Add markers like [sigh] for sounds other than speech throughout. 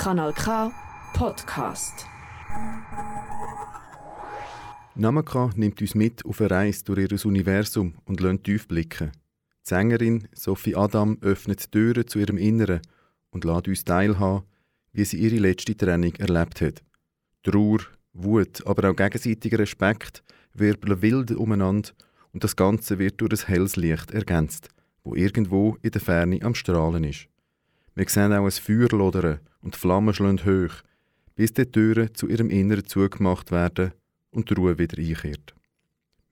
Kanal K Podcast. Namaka nimmt uns mit auf eine Reise durch ihr Universum und lässt tief blicken. Die Sängerin Sophie Adam öffnet die Türen zu ihrem Inneren und lässt uns teilhaben, wie sie ihre letzte Trennung erlebt hat. Trauer, Wut, aber auch gegenseitiger Respekt wirbeln wild umeinander und das Ganze wird durch ein helles Licht ergänzt, wo irgendwo in der Ferne am Strahlen ist. Wir sehen auch ein Feuer lodern und die Flammen schlagen hoch, bis die Türen zu ihrem Inneren zugemacht werden und die Ruhe wieder einkehrt.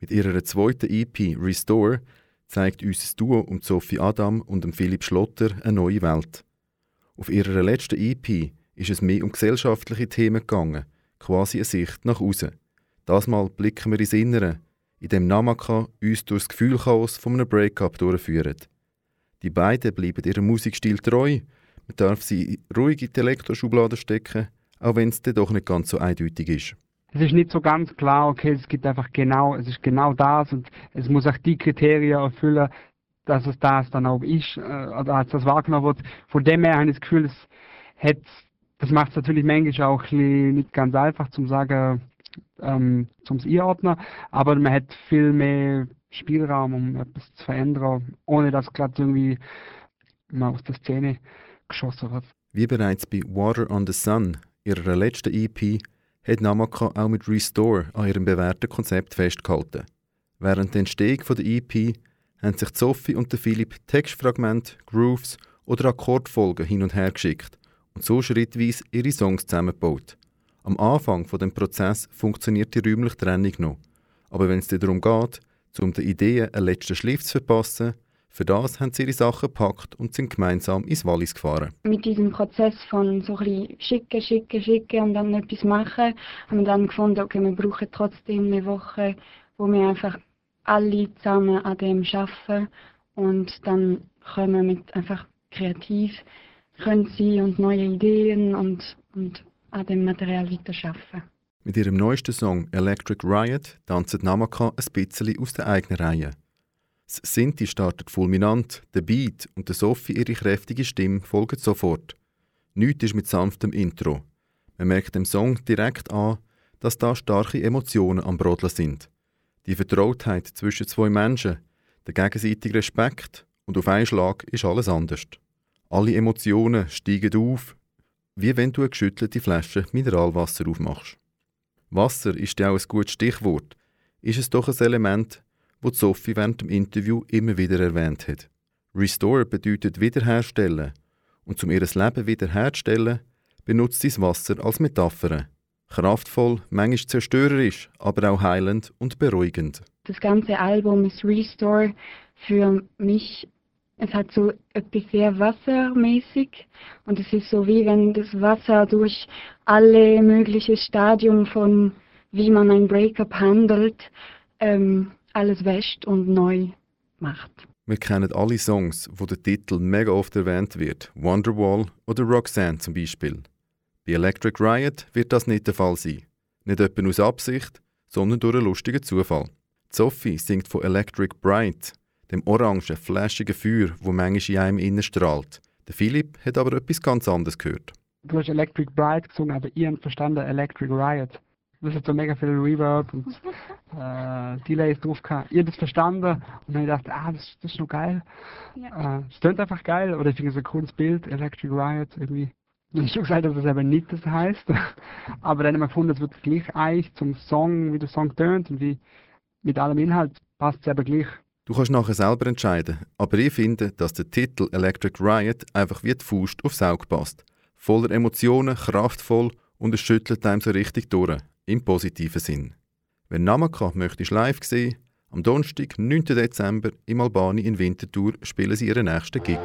Mit ihrer zweiten EP Restore zeigt uns das Duo um Sophie Adam und Philipp Schlotter eine neue Welt. Auf ihrer letzten EP ist es mehr um gesellschaftliche Themen gegangen, quasi eine Sicht nach außen. Das Mal blicken wir ins Innere, in dem Namaka uns durch das Gefühlchaos von einem Breakup durchführt. Die beiden bleiben ihrem Musikstil treu, man darf sie ruhig in die Elektroschublade stecken, auch wenn es dann doch nicht ganz so eindeutig ist. Es ist nicht so ganz klar, okay, es gibt einfach genau, es ist genau das und es muss auch die Kriterien erfüllen, dass es das dann auch ist, äh, oder als das wahrgenommen wird. Von dem her habe ich das Gefühl, es hat, das macht es natürlich manchmal auch nicht ganz einfach zum sagen, ähm, zum Einordnen, aber man hat viel mehr Spielraum, um etwas zu verändern, ohne dass gerade irgendwie mal aus der Szene geschossen wird. Wie bereits bei Water on the Sun, ihrer letzten EP, hat Namaka auch mit Restore an ihrem bewährten Konzept festgehalten. Während der Entstehung der EP haben sich Sophie und Philipp Textfragmente, Grooves oder Akkordfolgen hin und her geschickt und so schrittweise ihre Songs zusammengebaut. Am Anfang von dem Prozess funktioniert die räumliche Trennung noch, aber wenn es darum geht, um den Ideen einen letzten Schliff zu verpassen, für das haben sie ihre Sachen gepackt und sind gemeinsam ins Wallis gefahren. Mit diesem Prozess von so ein bisschen schicken, schicken, schicken und dann etwas machen, haben wir dann gefunden, okay, wir brauchen trotzdem eine Woche, wo wir einfach alle zusammen an dem arbeiten und dann können wir mit einfach kreativ können sie und neue Ideen und, und an dem Material weiterarbeiten. Mit ihrem neuesten Song Electric Riot tanzt Namaka ein bisschen aus der eigenen Reihe. Das Sinti startet fulminant, der Beat und der Sophie ihre kräftige Stimme folgen sofort. Nichts ist mit sanftem Intro. Man merkt dem Song direkt an, dass da starke Emotionen am Brodeln sind. Die Vertrautheit zwischen zwei Menschen, der gegenseitige Respekt und auf einen Schlag ist alles anders. Alle Emotionen steigen auf, wie wenn du eine geschüttelte Flasche Mineralwasser aufmachst. Wasser ist ja auch ein gutes Stichwort, ist es doch ein Element, das Sophie während dem Interview immer wieder erwähnt hat. Restore bedeutet wiederherstellen und um ihr Leben wiederherzustellen, benutzt sie das Wasser als Metapher. Kraftvoll, manchmal zerstörerisch, aber auch heilend und beruhigend. Das ganze Album ist Restore für mich es hat so etwas sehr wassermäßig und es ist so wie wenn das Wasser durch alle möglichen Stadien von wie man ein Breakup handelt, ähm, alles wäscht und neu macht. Wir kennen alle Songs, wo der Titel mega oft erwähnt wird, Wonderwall oder Roxanne zum Beispiel. Bei Electric Riot wird das nicht der Fall sein. Nicht etwa aus Absicht, sondern durch einen lustigen Zufall. Sophie singt von Electric Bright, dem orangen, flashigen Feuer, wo manchmal in einem innen strahlt. Der Philipp hat aber etwas ganz anderes gehört. Du hast Electric Bright gesungen, aber ihr habt verstanden Electric Riot. Das hat so mega viel Reverb und [laughs] äh, Delays drauf gehabt. Ihr habt das verstanden und dann gedacht, ah, das, das ist noch geil. Ja. Äh, es klingt einfach geil oder ich finde es ein cooles Bild, Electric Riot irgendwie. Ich habe gesagt, dass das eben nicht das heißt. [laughs] aber dann haben wir gefunden, es wird gleich eigentlich zum Song, wie der Song tönt und wie mit allem Inhalt passt es eben gleich. Du kannst nachher selber entscheiden, aber ich finde, dass der Titel Electric Riot einfach wie die Faust aufs Auge passt. Voller Emotionen, kraftvoll und es schüttelt einem so richtig durch, im positiven Sinn. Wenn Namaka möchtest live sehen, am Donnerstag, 9. Dezember im Albani in Winterthur spielen sie ihren nächsten Gig.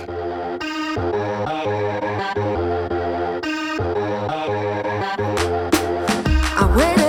I